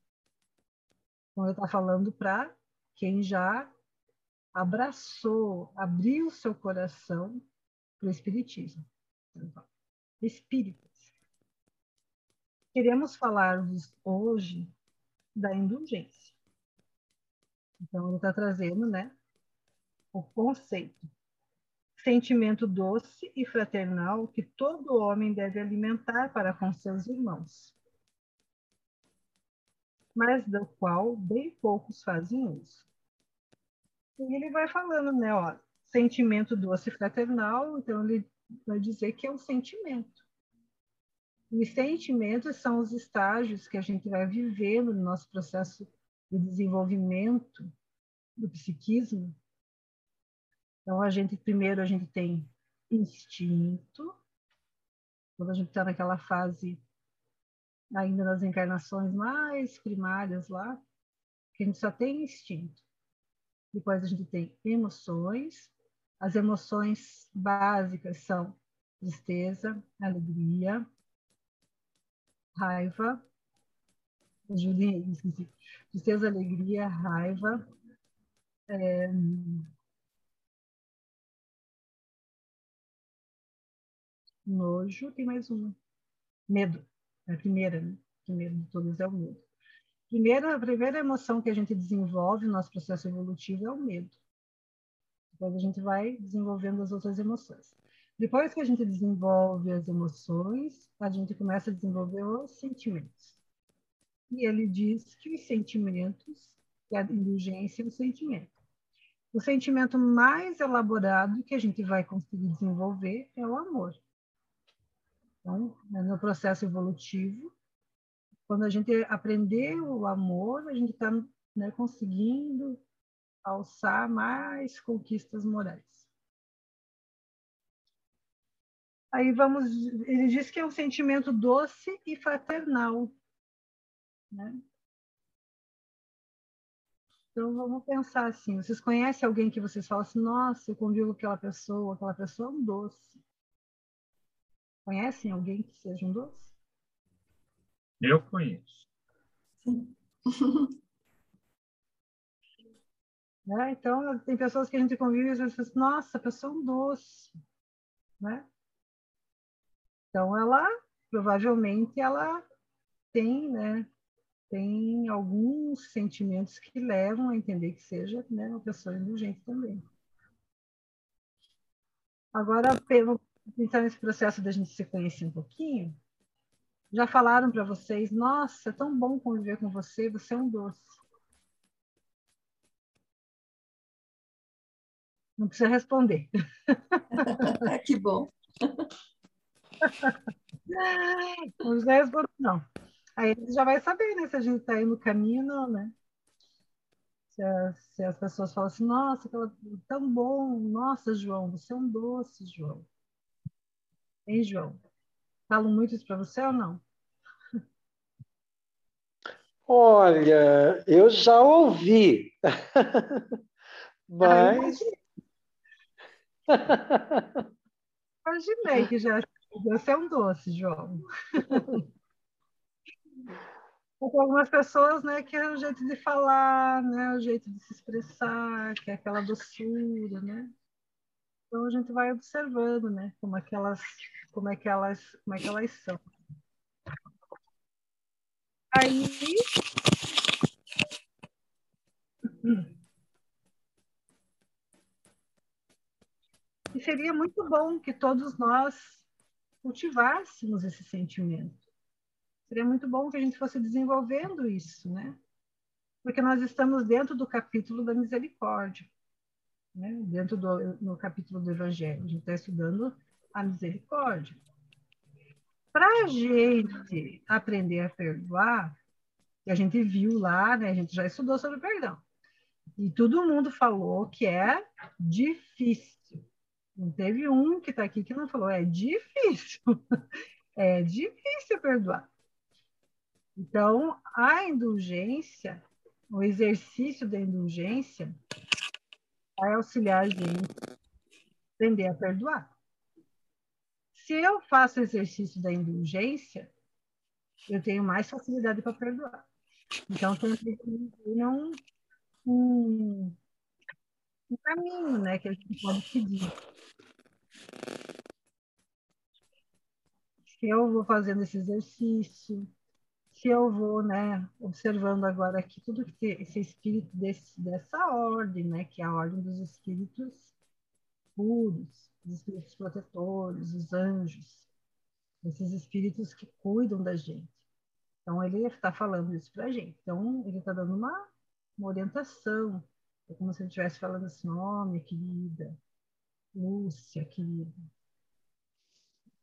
Então, ele está falando para quem já abraçou, abriu seu coração para o Espiritismo. Espíritos. Queremos falar-vos hoje da indulgência. Então, ele está trazendo né, o conceito. Sentimento doce e fraternal que todo homem deve alimentar para com seus irmãos, mas do qual bem poucos fazem uso. E ele vai falando, né, ó, sentimento doce e fraternal, então ele vai dizer que é um sentimento. Os sentimentos são os estágios que a gente vai vivendo no nosso processo de desenvolvimento do psiquismo. Então, a gente, primeiro, a gente tem instinto, quando a gente está naquela fase, ainda nas encarnações mais primárias lá, que a gente só tem instinto. Depois a gente tem emoções. As emoções básicas são tristeza, alegria, raiva, ajudem esqueci. Tristeza, alegria, raiva, é, nojo, tem mais uma. Medo. É a primeira, né? Primeiro de todos é o medo. Primeira, a primeira emoção que a gente desenvolve no nosso processo evolutivo é o medo. Depois a gente vai desenvolvendo as outras emoções. Depois que a gente desenvolve as emoções, a gente começa a desenvolver os sentimentos. E ele diz que os sentimentos, que a indulgência é o sentimento. O sentimento mais elaborado que a gente vai conseguir desenvolver é o amor. Então, no processo evolutivo, quando a gente aprender o amor, a gente está né, conseguindo alçar mais conquistas morais. Aí vamos, ele diz que é um sentimento doce e fraternal, né? Então vamos pensar assim, vocês conhecem alguém que vocês falam assim, nossa, eu convivo com aquela pessoa, aquela pessoa é um doce. Conhecem alguém que seja um doce? Eu conheço. Sim. né? Então, tem pessoas que a gente convive e às vezes, assim, nossa, a pessoa é um doce. Né? Então, ela provavelmente ela tem, né, tem alguns sentimentos que levam a entender que seja né, uma pessoa indulgente também. Agora, pensar nesse processo da gente se conhecer um pouquinho, já falaram para vocês, nossa, é tão bom conviver com você, você é um doce. Não precisa responder. que bom. Não precisa responder, não. Aí você já vai saber, né? Se a gente está aí no caminho, não, né? Se, a, se, as pessoas falam assim, nossa, tão bom, nossa, João, você é um doce, João. Hein, João? Falam muito isso para você ou não? Olha, eu já ouvi. Mas. Ah, imaginei que já você é um doce, João. Tem algumas pessoas, né, que é o jeito de falar, né, o jeito de se expressar, que é aquela doçura, né? Então a gente vai observando, né, como aquelas, como é que elas, como é que elas são. Aí E seria muito bom que todos nós cultivássemos esse sentimento. Seria muito bom que a gente fosse desenvolvendo isso, né? Porque nós estamos dentro do capítulo da misericórdia, né? dentro do no capítulo do Evangelho. A gente está estudando a misericórdia. Para a gente aprender a perdoar, que a gente viu lá, né? a gente já estudou sobre perdão. E todo mundo falou que é difícil. Não teve um que está aqui que não falou, é difícil. É difícil perdoar. Então, a indulgência, o exercício da indulgência, vai auxiliar a gente a aprender a perdoar. Se eu faço exercício da indulgência, eu tenho mais facilidade para perdoar. Então, tem que um, um, um caminho né, que a gente pode seguir. Se eu vou fazendo esse exercício, se eu vou, né, observando agora aqui tudo que esse espírito desse, dessa ordem, né, que é a ordem dos espíritos puros, os espíritos protetores, os anjos, esses espíritos que cuidam da gente. Então, ele está falando isso para a gente. Então, ele está dando uma, uma orientação. É como se ele estivesse falando assim, ó, oh, minha querida, Lúcia, querida,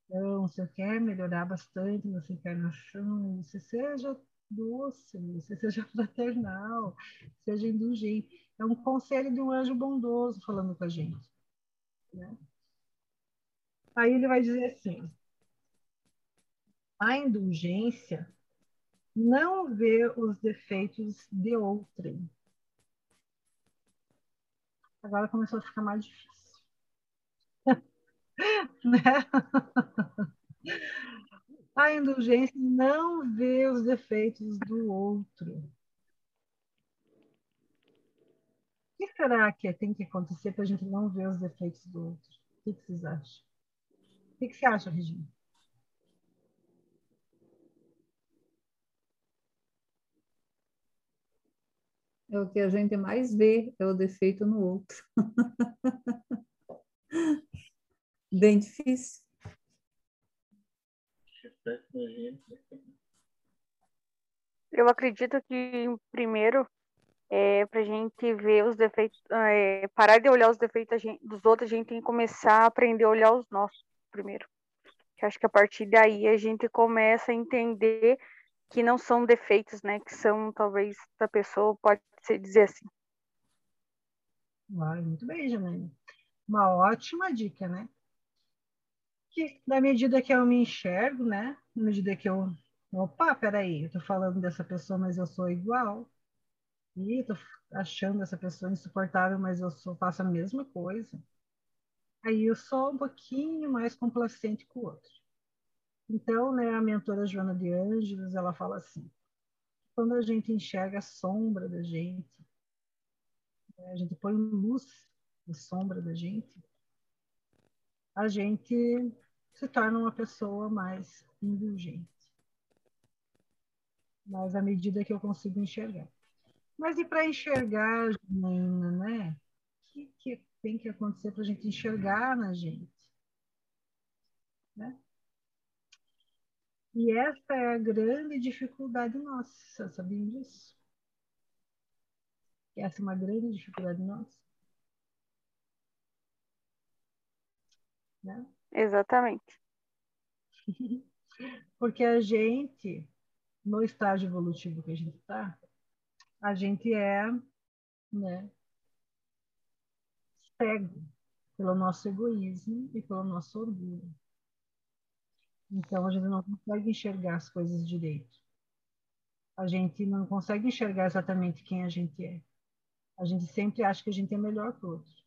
então, você quer melhorar bastante nessa encarnação, você seja doce, você seja fraternal, seja indulgente. É um conselho de um anjo bondoso falando com a gente. Né? Aí ele vai dizer assim: a indulgência não vê os defeitos de outrem. Agora começou a ficar mais difícil. né? A indulgência não vê os defeitos do outro. O que será que tem que acontecer para a gente não ver os defeitos do outro? O que, vocês acham? O que, que você acha, Regina? É o que a gente mais vê, é o defeito no outro. Bem difícil. Eu acredito que, primeiro, é, para a gente ver os defeitos, é, parar de olhar os defeitos dos outros, a gente tem que começar a aprender a olhar os nossos primeiro. Que acho que a partir daí a gente começa a entender que não são defeitos, né? Que são, talvez, da pessoa, pode ser dizer assim. Ah, muito bem, Janaína. Uma ótima dica, né? Que na medida que eu me enxergo, né? Na medida que eu. Opa, peraí, eu tô falando dessa pessoa, mas eu sou igual. E tô achando essa pessoa insuportável, mas eu sou, faço a mesma coisa. Aí eu sou um pouquinho mais complacente com o outro. Então, né, a mentora Joana de Ângeles, ela fala assim: quando a gente enxerga a sombra da gente, né, a gente põe luz na sombra da gente, a gente se torna uma pessoa mais indulgente. Mas à medida que eu consigo enxergar. Mas e para enxergar, Janaína, né? O que, que tem que acontecer para a gente enxergar na gente? Né? E essa é a grande dificuldade nossa, sabiam disso? Essa é uma grande dificuldade nossa. Né? Exatamente. Porque a gente, no estágio evolutivo que a gente está, a gente é né, cego pelo nosso egoísmo e pelo nosso orgulho. Então a gente não consegue enxergar as coisas direito. A gente não consegue enxergar exatamente quem a gente é. A gente sempre acha que a gente é melhor que o outro.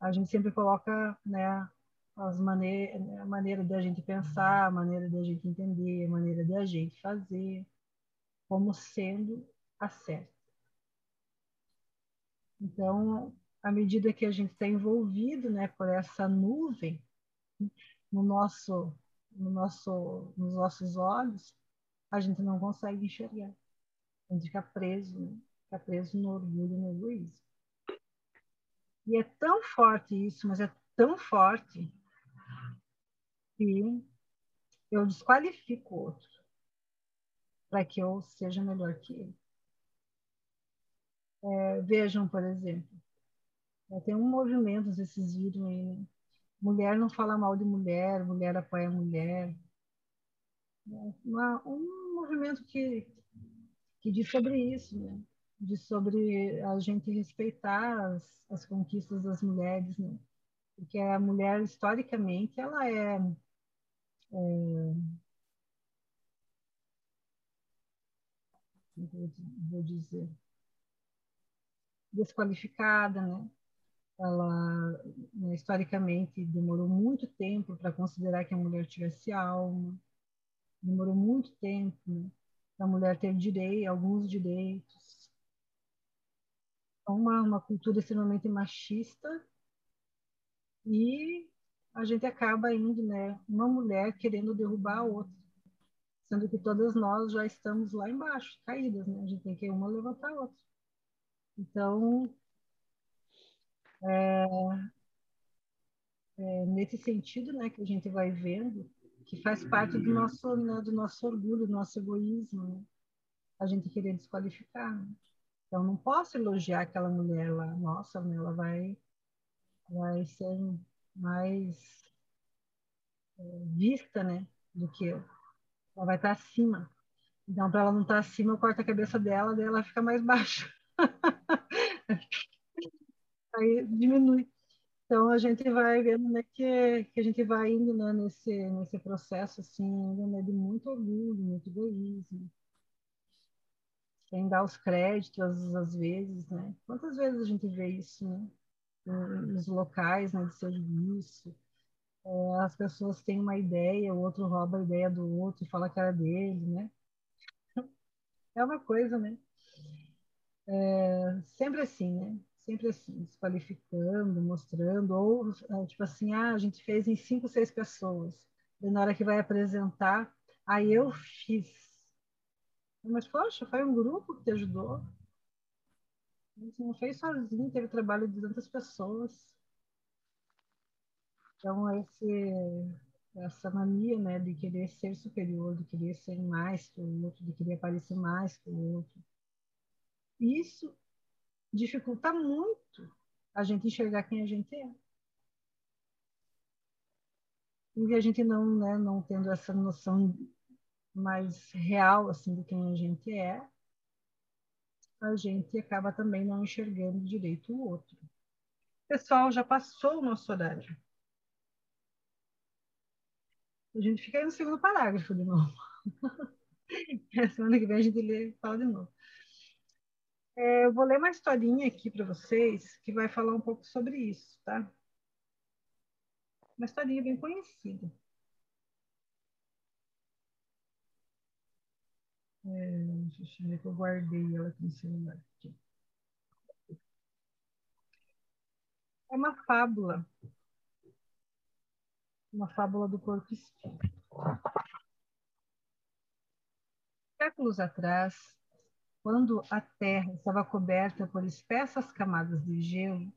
A gente sempre coloca né, as maneira, a maneira da gente pensar, a maneira da gente entender, a maneira da gente fazer, como sendo a certa. Então, à medida que a gente está envolvido, né, por essa nuvem no nosso, no nosso, nos nossos olhos, a gente não consegue enxergar. A gente fica preso, né? fica preso no orgulho, no egoísmo. E é tão forte isso, mas é tão forte que eu desqualifico o outro para que eu seja melhor que ele. É, vejam, por exemplo, tem um movimento, vocês viram aí, né? mulher não fala mal de mulher, mulher apoia mulher. É uma, um movimento que, que diz sobre isso, né? Diz sobre a gente respeitar as, as conquistas das mulheres, né? porque a mulher, historicamente, ela é é, vou dizer, desqualificada, né? Ela, né, historicamente, demorou muito tempo para considerar que a mulher tivesse alma, demorou muito tempo né, para a mulher ter direito, alguns direitos. Uma, uma cultura extremamente machista e a gente acaba indo, né, uma mulher querendo derrubar a outra, sendo que todas nós já estamos lá embaixo, caídas, né? A gente tem que uma levantar a outra. Então, é, é, nesse sentido, né, que a gente vai vendo que faz parte do nosso, né, do nosso orgulho, do nosso egoísmo, né? a gente querer desqualificar. Né? Então, não posso elogiar aquela mulher lá, nossa, ela vai, vai ser mais é, vista, né, do que eu. Ela vai estar acima. Então, para ela não estar acima, eu corto a cabeça dela, daí ela fica mais baixa. Aí diminui. Então a gente vai vendo né, que, que a gente vai indo né, nesse, nesse processo assim, né, de muito orgulho, muito egoísmo. Sem dar os créditos, às vezes, né? Quantas vezes a gente vê isso, né? Nos locais né, de serviço. É, as pessoas têm uma ideia, o outro rouba a ideia do outro e fala que era dele, né? É uma coisa, né? É, sempre assim, né? sempre assim, desqualificando, mostrando, ou é, tipo assim, ah, a gente fez em cinco, seis pessoas. E na hora que vai apresentar, aí eu fiz. Mas, poxa, foi um grupo que te ajudou. Você não fez sozinho, teve trabalho de tantas pessoas. Então, esse, essa mania né, de querer ser superior, de querer ser mais que o outro, de querer aparecer mais que o outro. Isso dificulta muito a gente enxergar quem a gente é. E a gente não, né, não tendo essa noção mais real assim de quem a gente é, a gente acaba também não enxergando direito o outro. Pessoal, já passou o nosso horário. A gente fica aí no segundo parágrafo de novo. a semana que vem a gente lê, fala de novo. É, eu vou ler uma historinha aqui para vocês que vai falar um pouco sobre isso, tá? Uma historinha bem conhecida. É, deixa eu ver que eu guardei ela aqui no celular. Aqui. É uma fábula. Uma fábula do porco espinho. Séculos atrás, quando a Terra estava coberta por espessas camadas de gelo,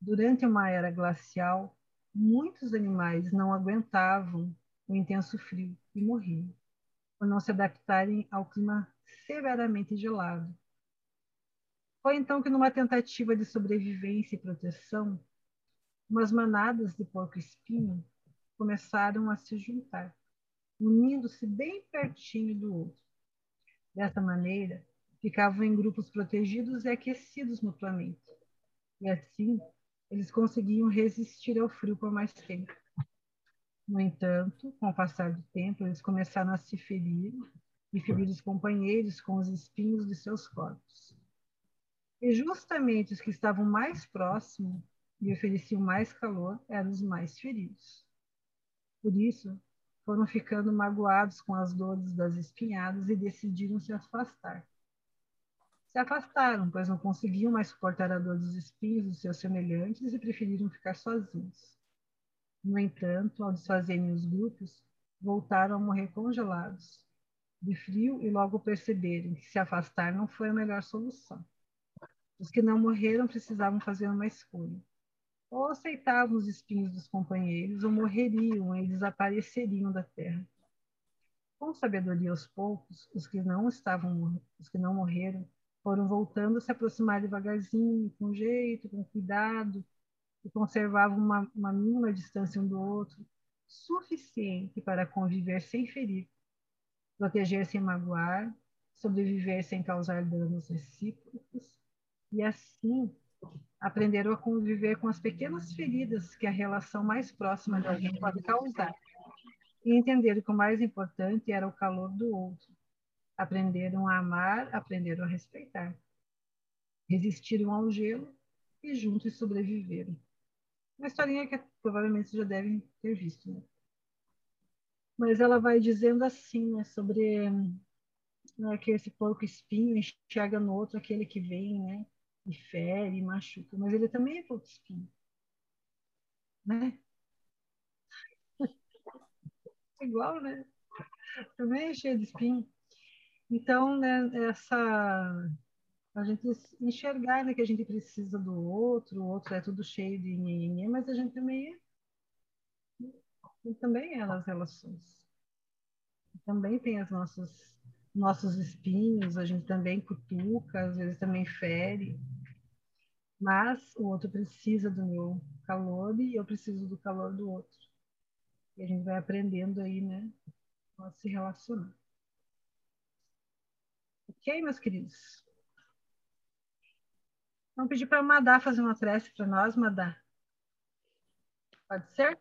durante uma era glacial, muitos animais não aguentavam o intenso frio e morriam, por não se adaptarem ao clima severamente gelado. Foi então que, numa tentativa de sobrevivência e proteção, umas manadas de porco-espinho começaram a se juntar, unindo-se bem pertinho do outro. Dessa maneira, ficavam em grupos protegidos e aquecidos mutuamente. E assim, eles conseguiam resistir ao frio por mais tempo. No entanto, com o passar do tempo, eles começaram a se ferir e ferir os companheiros com os espinhos de seus corpos. E justamente os que estavam mais próximos e ofereciam mais calor eram os mais feridos. Por isso, foram ficando magoados com as dores das espinhadas e decidiram se afastar se afastaram, pois não conseguiam mais suportar a dor dos espinhos dos seus semelhantes e preferiram ficar sozinhos. No entanto, ao desfazerem os grupos, voltaram a morrer congelados, de frio e logo perceberem que se afastar não foi a melhor solução. Os que não morreram precisavam fazer uma escolha. Ou aceitavam os espinhos dos companheiros, ou morreriam e desapareceriam da terra. Com sabedoria aos poucos, os que não estavam, os que não morreram, foram voltando a se aproximar devagarzinho, com jeito, com cuidado, e conservavam uma, uma mínima distância um do outro, suficiente para conviver sem ferir, proteger sem magoar, sobreviver sem causar danos recíprocos, e assim aprenderam a conviver com as pequenas feridas que a relação mais próxima de alguém pode causar, e entenderam que o mais importante era o calor do outro, Aprenderam a amar, aprenderam a respeitar. Resistiram ao gelo e juntos sobreviveram. Uma historinha que provavelmente vocês já devem ter visto. Né? Mas ela vai dizendo assim, né, sobre né, que esse porco espinho enxerga no outro aquele que vem, né, e fere, e machuca, mas ele também é porco espinho, né? Igual, né? Também é cheio de espinho. Então, né, essa a gente enxergar né, que a gente precisa do outro, o outro é tudo cheio de nhenhenhê, mas a gente também é, também é nas relações. Também tem as nossas nossos espinhos, a gente também cutuca, às vezes também fere. Mas o outro precisa do meu calor e eu preciso do calor do outro. E a gente vai aprendendo aí, né, a se relacionar. Ok, meus queridos? Vamos pedir para a Madá fazer uma prece para nós, Madá. Pode ser?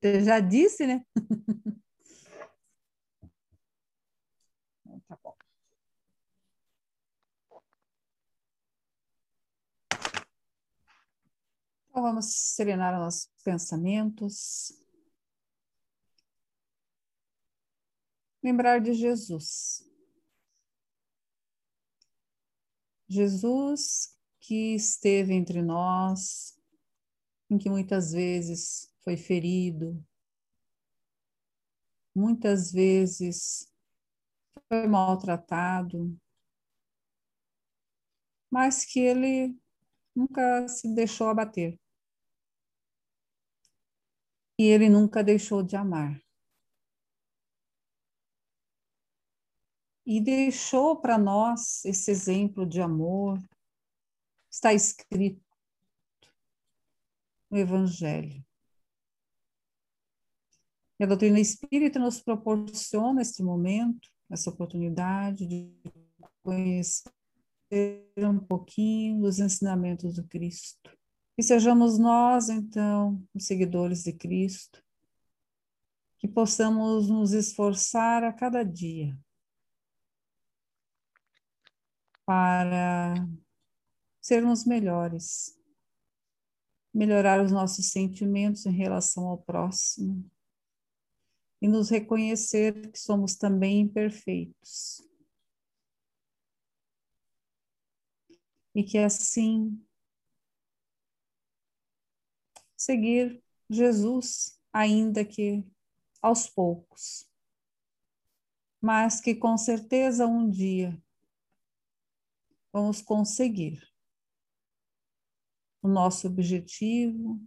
Você já disse, né? tá bom. Então, vamos serenar nossos pensamentos. Lembrar de Jesus. Jesus que esteve entre nós, em que muitas vezes foi ferido, muitas vezes foi maltratado, mas que ele nunca se deixou abater. E ele nunca deixou de amar. E deixou para nós esse exemplo de amor, está escrito no Evangelho. E a doutrina espírita nos proporciona este momento, essa oportunidade de conhecer um pouquinho dos ensinamentos do Cristo. E sejamos nós, então, os seguidores de Cristo, que possamos nos esforçar a cada dia para sermos melhores, melhorar os nossos sentimentos em relação ao próximo, e nos reconhecer que somos também imperfeitos. E que assim seguir Jesus, ainda que aos poucos, mas que com certeza um dia vamos conseguir o nosso objetivo,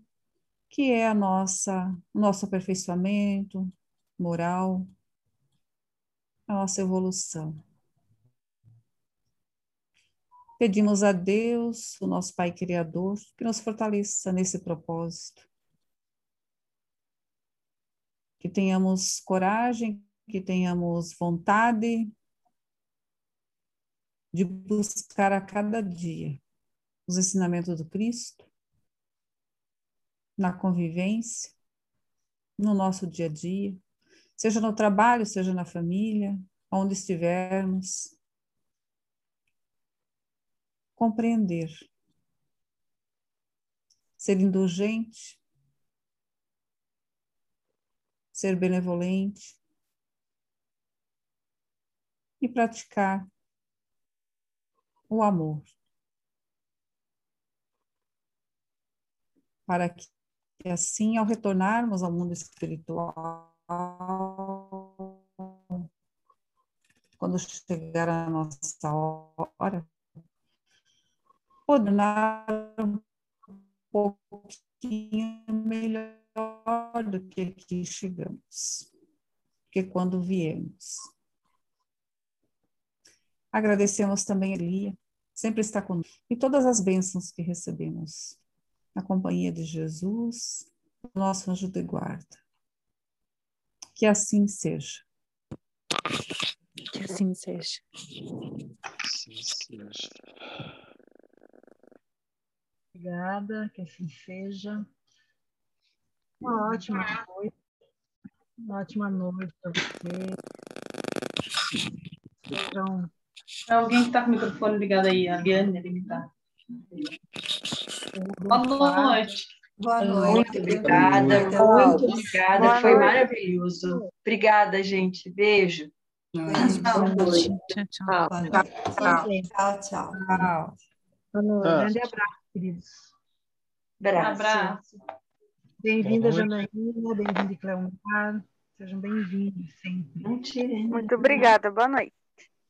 que é a nossa, o nosso aperfeiçoamento, moral, a nossa evolução. Pedimos a Deus, o nosso Pai Criador, que nos fortaleça nesse propósito. Que tenhamos coragem, que tenhamos vontade de buscar a cada dia os ensinamentos do Cristo, na convivência, no nosso dia a dia, seja no trabalho, seja na família, onde estivermos. Compreender, ser indulgente, ser benevolente. E praticar o amor. Para que assim, ao retornarmos ao mundo espiritual, quando chegar a nossa hora, tornar um pouquinho melhor do que aqui chegamos, que quando viemos. Agradecemos também a Elia, sempre está conosco, e todas as bênçãos que recebemos na companhia de Jesus, nosso anjo de guarda. Que assim seja. Que assim seja. Assim seja. Obrigada, que assim seja. Uma ótima noite. Uma ótima noite para você. Então, Alguém que está com o microfone ligado aí, a Liane, ele tá. Boa noite. Boa noite. Muito obrigada, Boa muito obrigada. Boa Foi maravilhoso. Obrigada, gente. Beijo. Boa noite. Tchau, tchau. Tchau, tchau. Tchau. Boa noite. Ah. Grande abraço, queridos. Abraço. Abraço. Bem-vinda. Janaína. Bem-vinda, Cleomar. Sejam bem-vindos sempre. Muito obrigada. Boa noite.